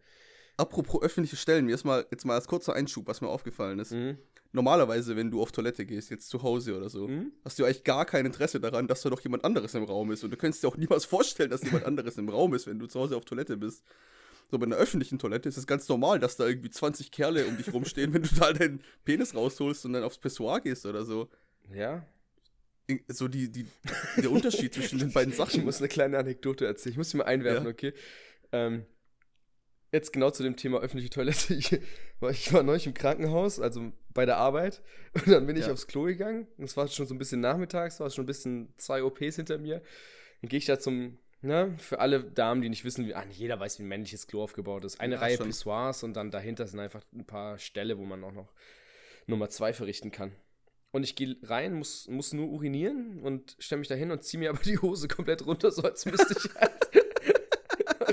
Speaker 1: Apropos öffentliche Stellen, mir ist mal jetzt mal als kurzer Einschub, was mir aufgefallen ist.
Speaker 2: Mhm.
Speaker 1: Normalerweise, wenn du auf Toilette gehst, jetzt zu Hause oder so,
Speaker 2: Mhm.
Speaker 1: hast du eigentlich gar kein Interesse daran, dass da noch jemand anderes im Raum ist. Und du könntest dir auch niemals vorstellen, dass jemand anderes im Raum ist, wenn du zu Hause auf Toilette bist. So bei einer öffentlichen Toilette ist es ganz normal, dass da irgendwie 20 Kerle um dich rumstehen, wenn du da deinen Penis rausholst und dann aufs Pissoir gehst oder so.
Speaker 2: Ja,
Speaker 1: So die, die, der Unterschied zwischen den beiden
Speaker 2: ich
Speaker 1: Sachen.
Speaker 2: muss eine kleine Anekdote erzählen. Ich muss sie mal einwerfen,
Speaker 1: Ja.
Speaker 2: okay? Ähm, jetzt genau zu dem Thema öffentliche Toilette. Ich war, ich war neulich im Krankenhaus, also bei der Arbeit. Und dann bin ich
Speaker 1: Ja.
Speaker 2: aufs Klo gegangen. Und es war schon so ein bisschen nachmittags, war schon ein bisschen zwei OPs hinter mir. Dann gehe ich da zum, ne, für alle Damen, die nicht wissen, wie, nicht jeder weiß, wie ein männliches Klo aufgebaut ist. Eine
Speaker 1: Ja,
Speaker 2: Reihe
Speaker 1: schon.
Speaker 2: Pissoirs und dann dahinter sind einfach ein paar Ställe, wo man auch noch Nummer zwei verrichten kann. Und ich gehe rein, muss, muss nur urinieren und stelle mich da hin und ziehe mir aber die Hose komplett runter, so als müsste ich halt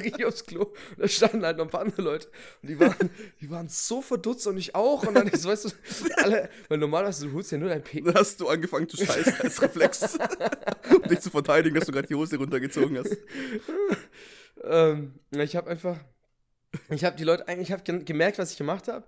Speaker 2: richtig aufs Klo. Und da standen halt noch ein paar andere Leute. Und die waren, die waren so verdutzt und ich auch. Und dann, ist, weißt du, alle, weil normalerweise du holst ja nur dein P.
Speaker 1: Dann hast du angefangen zu scheißen als Reflex, um dich zu verteidigen, dass du gerade die Hose runtergezogen hast.
Speaker 2: Ähm, ich habe einfach, ich habe die Leute eigentlich, ich habe gemerkt, was ich gemacht habe.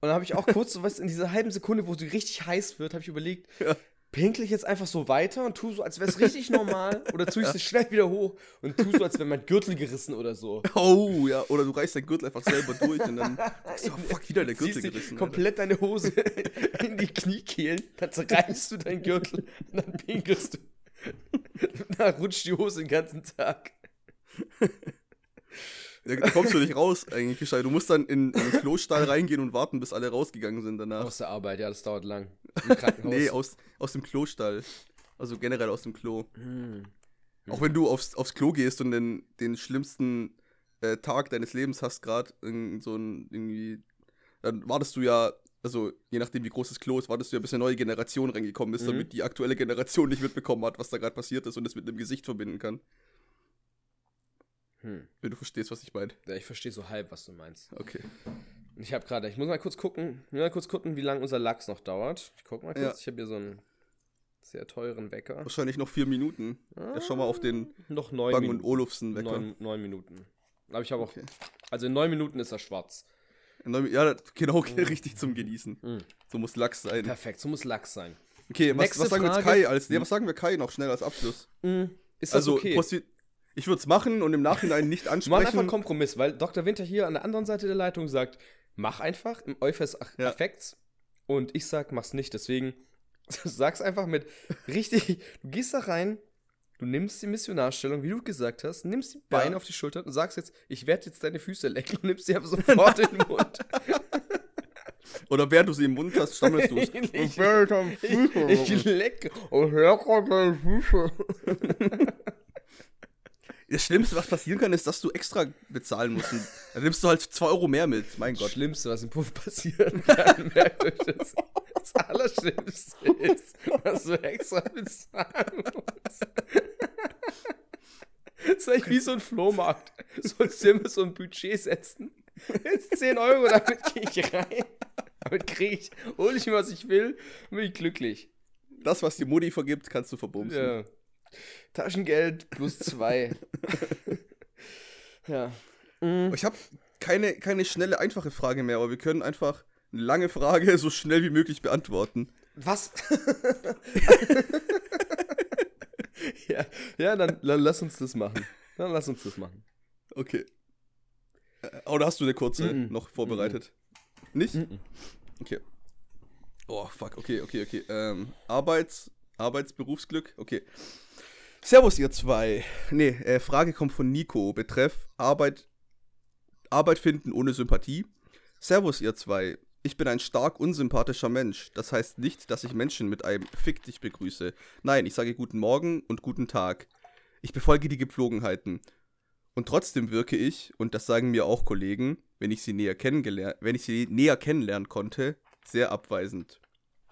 Speaker 2: Und dann habe ich auch kurz, so was in dieser halben Sekunde, wo sie richtig heiß wird, habe ich überlegt,
Speaker 1: Ja.
Speaker 2: Pinkel ich jetzt einfach so weiter und tu so, als wäre es richtig normal, oder tue ich es schnell wieder hoch und tu so, als wäre mein Gürtel gerissen oder so.
Speaker 1: Oh, ja. Oder du reißt deinen Gürtel einfach selber durch und dann du, oh, fuck, wieder der Gürtel
Speaker 2: Ziehst dir
Speaker 1: gerissen.
Speaker 2: komplett deine Hose in die Kniekehlen, dann zerreißt du deinen Gürtel und dann pinkelst du. Danach rutscht die Hose den ganzen Tag.
Speaker 1: Da kommst du nicht raus, eigentlich gescheit. Du musst dann in, in den Klostall reingehen und warten, bis alle rausgegangen sind danach.
Speaker 2: Aus der Arbeit, ja, das dauert lang.
Speaker 1: Nee, aus, aus dem Klostall. Also generell aus dem Klo.
Speaker 2: Hm.
Speaker 1: Auch wenn du aufs, aufs Klo gehst und den, den schlimmsten äh, Tag deines Lebens hast, gerade so ein irgendwie, dann wartest du ja, also je nachdem wie groß das Klo ist, wartest du ja, bis eine neue Generation reingekommen ist,
Speaker 2: Mhm.
Speaker 1: damit die aktuelle Generation nicht mitbekommen hat, was da gerade passiert ist und es mit einem Gesicht verbinden kann.
Speaker 2: Hm.
Speaker 1: Wenn du verstehst, was ich meine.
Speaker 2: Ja, ich verstehe so halb, was du meinst.
Speaker 1: Okay.
Speaker 2: Ich habe gerade, ich muss mal kurz gucken, mal kurz gucken, wie lange unser Lachs noch dauert. Ich guck mal kurz,
Speaker 1: Ja.
Speaker 2: ich habe hier so einen sehr teuren Wecker.
Speaker 1: Wahrscheinlich noch vier Minuten. Ja, schau mal auf den
Speaker 2: Noch neun
Speaker 1: Bang
Speaker 2: Minuten.
Speaker 1: und Olufsen Wecker.
Speaker 2: Neun, neun Minuten. Aber ich habe auch,
Speaker 1: Okay.
Speaker 2: also in neun Minuten ist er schwarz.
Speaker 1: Neun Ja, genau, richtig zum Genießen.
Speaker 2: Mhm.
Speaker 1: So muss Lachs sein.
Speaker 2: Perfekt, so muss Lachs sein.
Speaker 1: Okay, was, was sagen wir jetzt
Speaker 2: Frage.
Speaker 1: Kai als. Nee, was sagen wir Kai noch schnell als Abschluss?
Speaker 2: Ist das
Speaker 1: Also,
Speaker 2: okay?
Speaker 1: posti- ich würde es machen und im Nachhinein nicht
Speaker 2: Wir machen einfach einen
Speaker 1: ansprechen.
Speaker 2: Kompromiss, weil Dr. Winter hier an der anderen Seite der Leitung sagt, mach einfach im Euphes
Speaker 1: Ja.
Speaker 2: Affekts und ich sag, mach's nicht. Deswegen sag's einfach mit richtig, du gehst da rein, du nimmst die Missionarstellung, wie du gesagt hast, nimmst die Beine
Speaker 1: Ja.
Speaker 2: auf die Schultern und sagst jetzt, ich werde jetzt deine Füße lecken und nimmst sie aber sofort in den Mund.
Speaker 1: Oder während du sie im Mund hast, stammelst du es.
Speaker 2: Ich- Ich, ich lecke und hör gerade deine Füße.
Speaker 1: Das Schlimmste, was passieren kann, ist, dass du extra bezahlen musst. Dann nimmst du halt 2 Euro mehr mit. Mein
Speaker 2: Das
Speaker 1: Gott.
Speaker 2: Schlimmste, was im Puff passieren kann, das. Das Allerschlimmste ist, was du extra bezahlen musst. Das ist eigentlich wie so ein Flohmarkt. Sollst du immer so ein Budget setzen. Jetzt 10 Euro, damit gehe ich rein. Damit kriege ich, hole ich mir, was ich will, bin ich glücklich.
Speaker 1: Das, was die Mutti vergibt, kannst du verbumsen.
Speaker 2: Ja. Taschengeld plus zwei. ja.
Speaker 1: Ich habe keine, keine schnelle, einfache Frage mehr, aber wir können einfach eine lange Frage so schnell wie möglich beantworten.
Speaker 2: Was? ja, ja dann, dann lass uns das machen. Dann lass uns das machen.
Speaker 1: Okay. Äh, Oder hast du eine kurze
Speaker 2: Mhm.
Speaker 1: noch vorbereitet? Nicht? Okay. Oh, fuck. Okay, okay, okay. Ähm, Arbeits, Arbeitsberufsglück. Okay. Servus, ihr zwei. Nee, äh, Frage kommt von Nico. Betreff Arbeit, Arbeit finden ohne Sympathie. Servus, ihr zwei. Ich bin ein stark unsympathischer Mensch. Das heißt nicht, dass ich Menschen mit einem Fick dich begrüße. Nein, ich sage guten Morgen und guten Tag. Ich befolge die Gepflogenheiten. Und trotzdem wirke ich, und das sagen mir auch Kollegen, wenn ich sie näher kennengelernt, wenn ich sie näher kennenlernen konnte, sehr abweisend.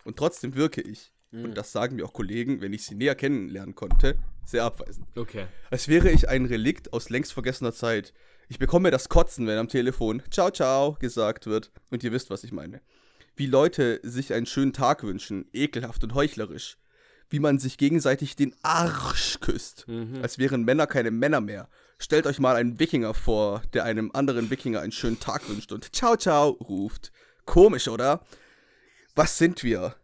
Speaker 1: Und trotzdem wirke ich, und das sagen mir auch Kollegen, wenn ich sie näher kennenlernen konnte, sehr abweisend.
Speaker 2: Okay.
Speaker 1: Als wäre ich ein Relikt aus längst vergessener Zeit. Ich bekomme das Kotzen, wenn am Telefon Ciao, ciao gesagt wird. Und ihr wisst, was ich meine. Wie Leute sich einen schönen Tag wünschen, ekelhaft und heuchlerisch. Wie man sich gegenseitig den Arsch küsst. Als wären Männer keine Männer mehr. Stellt euch mal einen Wikinger vor, der einem anderen Wikinger einen schönen Tag wünscht und Ciao, ciao ruft. Komisch, oder? Was sind wir?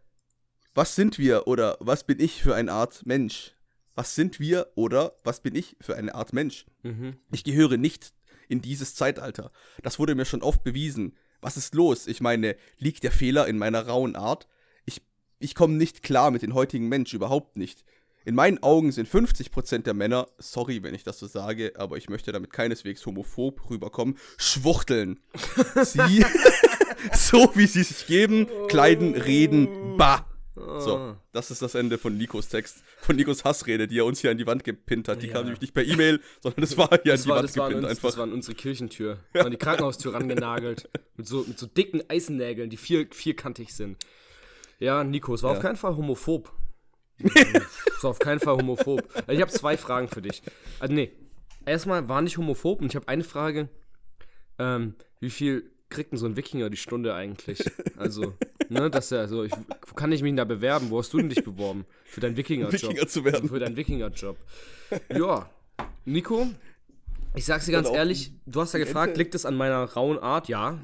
Speaker 1: Was sind wir oder was bin ich für eine Art Mensch? Was sind wir oder was bin ich für eine Art Mensch?
Speaker 2: Mhm.
Speaker 1: Ich gehöre nicht in dieses Zeitalter. Das wurde mir schon oft bewiesen. Was ist los? Ich meine, liegt der Fehler in meiner rauen Art? Ich, ich komme nicht klar mit den heutigen Mensch, überhaupt nicht. In meinen Augen sind 50% der Männer, sorry, wenn ich das so sage, aber ich möchte damit keineswegs homophob rüberkommen, schwuchteln. Sie, so wie sie sich geben, kleiden, reden, bah. So, das ist das Ende von Nikos Text, von Nikos Hassrede, die er uns hier an die Wand gepinnt hat. Die
Speaker 2: Ja.
Speaker 1: kam nämlich nicht per E-Mail, sondern das war hier
Speaker 2: Das
Speaker 1: an die
Speaker 2: war,
Speaker 1: Wand
Speaker 2: das, war an
Speaker 1: gepinnt
Speaker 2: uns,
Speaker 1: einfach.
Speaker 2: das war an unsere Kirchentür. An die Krankenhaustür rangenagelt. Mit so, mit so dicken Eisennägeln, die vier, vierkantig sind. Ja, Nico, es war
Speaker 1: Ja.
Speaker 2: auf keinen Fall homophob. es war auf keinen Fall homophob. Ich habe zwei Fragen für dich. Also, nee. Erstmal war nicht homophob und ich habe eine Frage. Ähm, wie viel kriegt denn so ein Wikinger die Stunde eigentlich? Also, ne, dass er so, ich, wo kann ich mich da bewerben? Wo hast du denn dich beworben? Für deinen Wikinger-Job.
Speaker 1: Wikinger zu werden.
Speaker 2: Für deinen Wikinger-Job. Ja. Nico, ich sag's dir ganz
Speaker 1: auch
Speaker 2: ehrlich, du hast ja gefragt,
Speaker 1: Ente.
Speaker 2: liegt es an meiner rauen Art? Ja.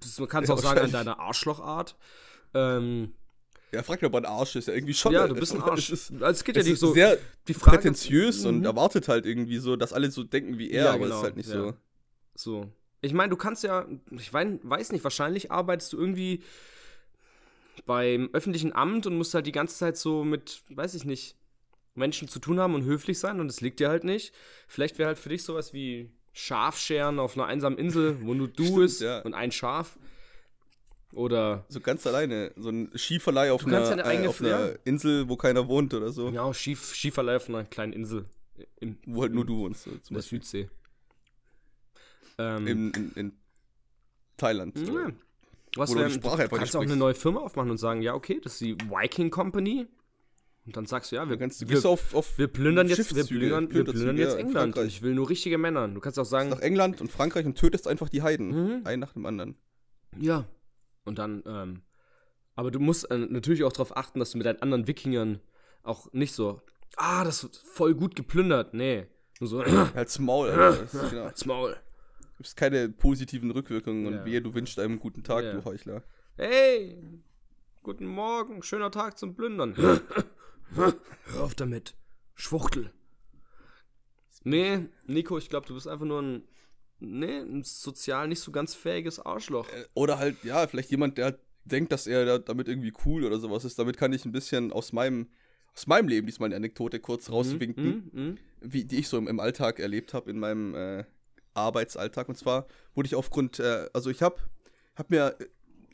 Speaker 2: Das, man kann es
Speaker 1: Ja,
Speaker 2: auch sagen, an deiner Arschlochart. Ähm,
Speaker 1: Ja, frag ob er ein Arsch ist. Ja, irgendwie schon.
Speaker 2: ja, du bist ein
Speaker 1: Es
Speaker 2: Arsch.
Speaker 1: ist,
Speaker 2: Also, es geht ja
Speaker 1: es
Speaker 2: nicht
Speaker 1: ist
Speaker 2: so.
Speaker 1: sehr
Speaker 2: die Frage,
Speaker 1: prätentiös und
Speaker 2: Mhm.
Speaker 1: erwartet halt irgendwie so, dass alle so denken wie er,
Speaker 2: Ja,
Speaker 1: aber
Speaker 2: genau,
Speaker 1: ist halt nicht
Speaker 2: ja.
Speaker 1: so.
Speaker 2: So. Ich meine, du kannst ja, ich wein, weiß nicht, wahrscheinlich arbeitest du irgendwie beim öffentlichen Amt und musst halt die ganze Zeit so mit, weiß ich nicht, Menschen zu tun haben und höflich sein und es liegt dir halt nicht. Vielleicht wäre halt für dich sowas wie Schafscheren auf einer einsamen Insel, wo nur du
Speaker 1: Stimmt,
Speaker 2: bist
Speaker 1: ja.
Speaker 2: und ein Schaf. Oder
Speaker 1: So ganz alleine. So ein Skiverleih auf, einer, äh, auf einer. Insel, wo keiner wohnt oder so.
Speaker 2: ja, Schief, Schieferlei auf einer kleinen Insel im,
Speaker 1: Wo halt nur du wohnst. So,
Speaker 2: in der. Südsee. Ähm,
Speaker 1: in, in, in Thailand.
Speaker 2: Ja. Was
Speaker 1: Wo du
Speaker 2: wär,
Speaker 1: die Sprache
Speaker 2: du
Speaker 1: einfach
Speaker 2: kannst auch eine neue Firma aufmachen und sagen, ja, okay, das ist die Viking Company. Und dann sagst du, ja, wir,
Speaker 1: Du, kannst, du
Speaker 2: wir,
Speaker 1: auf, auf
Speaker 2: wir plündern jetzt, wir plündern, wir plündern jetzt England.
Speaker 1: Frankreich.
Speaker 2: Ich will nur richtige Männer. Du kannst auch sagen,
Speaker 1: nach England und Frankreich und tötest einfach die Heiden.
Speaker 2: Mhm.
Speaker 1: Einen nach dem anderen.
Speaker 2: Ja. Und dann, ähm, aber du musst äh, natürlich auch darauf achten, dass du mit deinen anderen Wikingern auch nicht so, ah, das wird voll gut geplündert. Nee. Nur so,
Speaker 1: Halt's Maul, Alter. Ist,
Speaker 2: als Maul.
Speaker 1: Gibt's keine positiven Rückwirkungen und
Speaker 2: Ja.
Speaker 1: wehe, du wünschst einem guten Tag,
Speaker 2: Ja.
Speaker 1: du Heuchler.
Speaker 2: Hey, guten Morgen, schöner Tag zum Plündern. Hör auf damit. Schwuchtel. Nee, Nico, ich glaube, du bist einfach nur ein, nee, ein sozial nicht so ganz fähiges Arschloch.
Speaker 1: Äh, Oder halt, ja, vielleicht jemand, der halt denkt, dass er da, damit irgendwie cool oder sowas ist. Damit kann ich ein bisschen aus meinem, aus meinem Leben diesmal eine Anekdote kurz rauswinken,
Speaker 2: Mhm, mhm.
Speaker 1: wie, die ich so im, im Alltag erlebt habe, in meinem äh, Arbeitsalltag. Und zwar wurde ich aufgrund, äh, also ich habe hab mir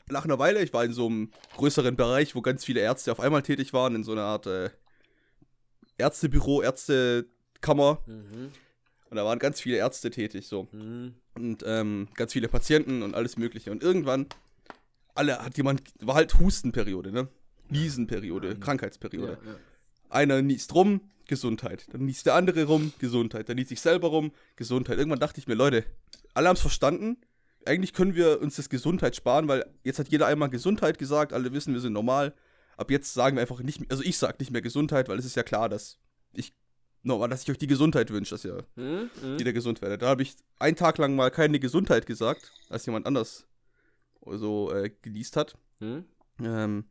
Speaker 1: nach einer Weile, ich war in so einem größeren Bereich, wo ganz viele Ärzte auf einmal tätig waren, in so einer Art äh, Ärztebüro, Ärztekammer.
Speaker 2: Mhm.
Speaker 1: Und da waren ganz viele Ärzte tätig, so.
Speaker 2: Mhm.
Speaker 1: Und ähm, ganz viele Patienten und alles Mögliche. Und irgendwann, alle hat jemand, war halt Hustenperiode, ne? Niesenperiode, Krankheitsperiode.
Speaker 2: Ja, ja.
Speaker 1: Einer niest rum, Gesundheit. Dann niest der andere rum, Gesundheit. Dann niest sich selber rum, Gesundheit. Irgendwann dachte ich mir, Leute, alle haben es verstanden. Eigentlich können wir uns das Gesundheit sparen, weil jetzt hat jeder einmal Gesundheit gesagt, alle wissen, wir sind normal. Ab jetzt sagen wir einfach nicht mehr, also ich sage nicht mehr Gesundheit, weil es ist ja klar, dass ich, normal, dass ich euch die Gesundheit wünsche, dass ihr
Speaker 2: Mhm, mhm.
Speaker 1: wieder gesund werdet. Da habe ich einen Tag lang mal keine Gesundheit gesagt, als jemand anders so äh, genießt hat.
Speaker 2: Mhm.
Speaker 1: Ähm,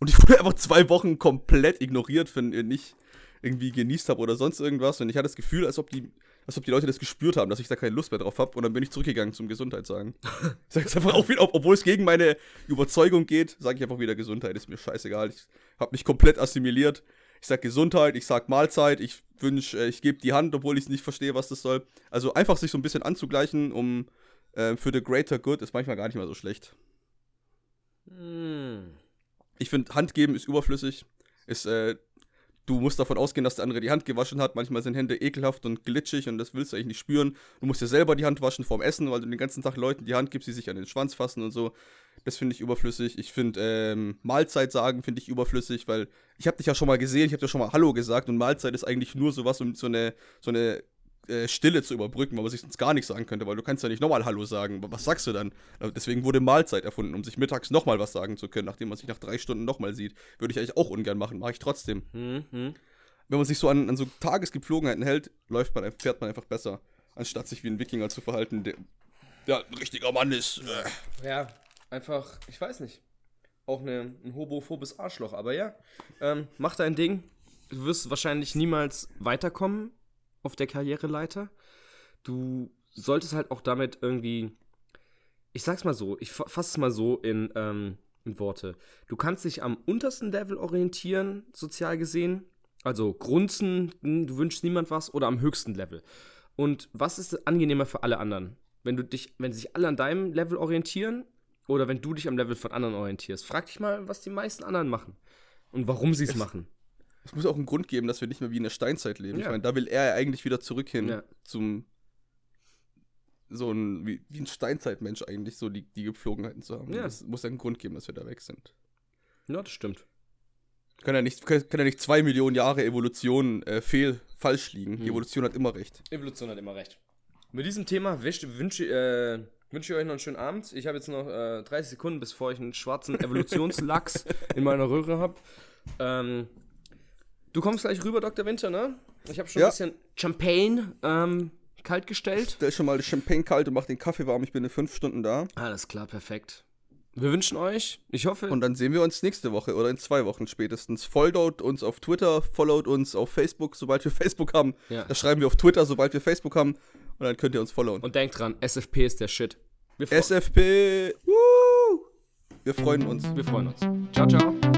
Speaker 1: und ich wurde einfach zwei Wochen komplett ignoriert, wenn ihr nicht irgendwie genießt habe oder sonst irgendwas. Und ich hatte das Gefühl, als ob die, als ob die Leute das gespürt haben, dass ich da keine Lust mehr drauf habe. Und dann bin ich zurückgegangen zum Gesundheit sagen. Ich sage es einfach auch wieder, ob- obwohl es gegen meine Überzeugung geht, sage ich einfach wieder Gesundheit. Ist mir scheißegal. Ich habe mich komplett assimiliert. Ich sag Gesundheit, ich sag Mahlzeit, ich wünsche, ich gebe die Hand, obwohl ich nicht verstehe, was das soll. Also einfach sich so ein bisschen anzugleichen, um äh, für the greater good, ist manchmal gar nicht mal so schlecht.
Speaker 2: Mhm.
Speaker 1: Ich finde, Hand geben ist überflüssig. Ist, äh, du musst davon ausgehen, dass der andere die Hand gewaschen hat. Manchmal sind Hände ekelhaft und glitschig und das willst du eigentlich nicht spüren. Du musst dir selber die Hand waschen vorm Essen, weil du den ganzen Tag Leuten die Hand gibst, die sich an den Schwanz fassen und so. Das finde ich überflüssig. Ich finde, ähm, Mahlzeit sagen finde ich überflüssig, weil ich habe dich ja schon mal gesehen, ich habe dir schon mal Hallo gesagt und Mahlzeit ist eigentlich nur sowas, um so eine, so eine äh, Stille zu überbrücken, weil man sich sonst gar nicht sagen könnte, weil du kannst ja nicht nochmal Hallo sagen. Was sagst du dann? Äh, Deswegen wurde Mahlzeit erfunden, um sich mittags nochmal was sagen zu können, nachdem man sich nach drei Stunden nochmal sieht. Würde ich eigentlich auch ungern machen, mache ich trotzdem.
Speaker 2: Mhm.
Speaker 1: Wenn man sich so an, an so Tagesgepflogenheiten hält, läuft man, fährt man einfach besser, anstatt sich wie ein Wikinger zu verhalten, der, der ein richtiger Mann ist. Äh.
Speaker 2: Ja, einfach, ich weiß nicht. Auch eine, ein homophobes Arschloch, aber ja. Ähm, mach dein Ding. Du wirst wahrscheinlich niemals weiterkommen auf der Karriereleiter. Du solltest halt auch damit irgendwie. Ich sag's mal so, ich fa- fasse es mal so in, ähm, in Worte. Du kannst dich am untersten Level orientieren, sozial gesehen. Also grunzen, hm, du wünschst niemand was, oder am höchsten Level. Und was ist angenehmer für alle anderen? Wenn du dich, wenn sich alle an deinem Level orientieren oder wenn du dich am Level von anderen orientierst. Frag dich mal, was die meisten anderen machen und warum sie es machen.
Speaker 1: Es muss auch einen Grund geben, dass wir nicht mehr wie in der Steinzeit leben. Ich
Speaker 2: Ja.
Speaker 1: meine, da will er ja eigentlich wieder zurück hin
Speaker 2: Ja.
Speaker 1: zum so ein, wie, wie ein Steinzeitmensch eigentlich, so die, die Gepflogenheiten zu haben.
Speaker 2: Ja.
Speaker 1: Es muss ja einen Grund geben, dass wir da weg sind.
Speaker 2: Ja, das stimmt.
Speaker 1: Kann ja nicht, kann, kann ja nicht zwei Millionen Jahre Evolution äh, fehl, falsch liegen.
Speaker 2: Hm.
Speaker 1: Die Evolution hat immer recht.
Speaker 2: Evolution hat immer recht. Mit diesem Thema wünsche wünsch, äh, wünsch ich euch noch einen schönen Abend. Ich habe jetzt noch äh, 30 Sekunden, bevor ich einen schwarzen Evolutionslachs in meiner Röhre habe. Ähm, du kommst gleich rüber, Dr. Winter, ne? Ich habe schon
Speaker 1: Ja.
Speaker 2: ein bisschen Champagne ähm, kalt gestellt.
Speaker 1: Ist schon mal das Champagne kalt und macht den Kaffee warm. Ich bin in fünf Stunden da.
Speaker 2: Alles klar, perfekt. Wir wünschen euch, ich hoffe,
Speaker 1: Und dann sehen wir uns nächste Woche oder in zwei Wochen spätestens. Followt uns auf Twitter, followt uns auf Facebook, sobald wir Facebook haben.
Speaker 2: Ja.
Speaker 1: Das schreiben wir auf Twitter, sobald wir Facebook haben. Und dann könnt ihr uns followen.
Speaker 2: und denkt dran, SFP ist der Shit.
Speaker 1: SFP. Woo! Wir freuen uns.
Speaker 2: wir freuen uns. Ciao, ciao.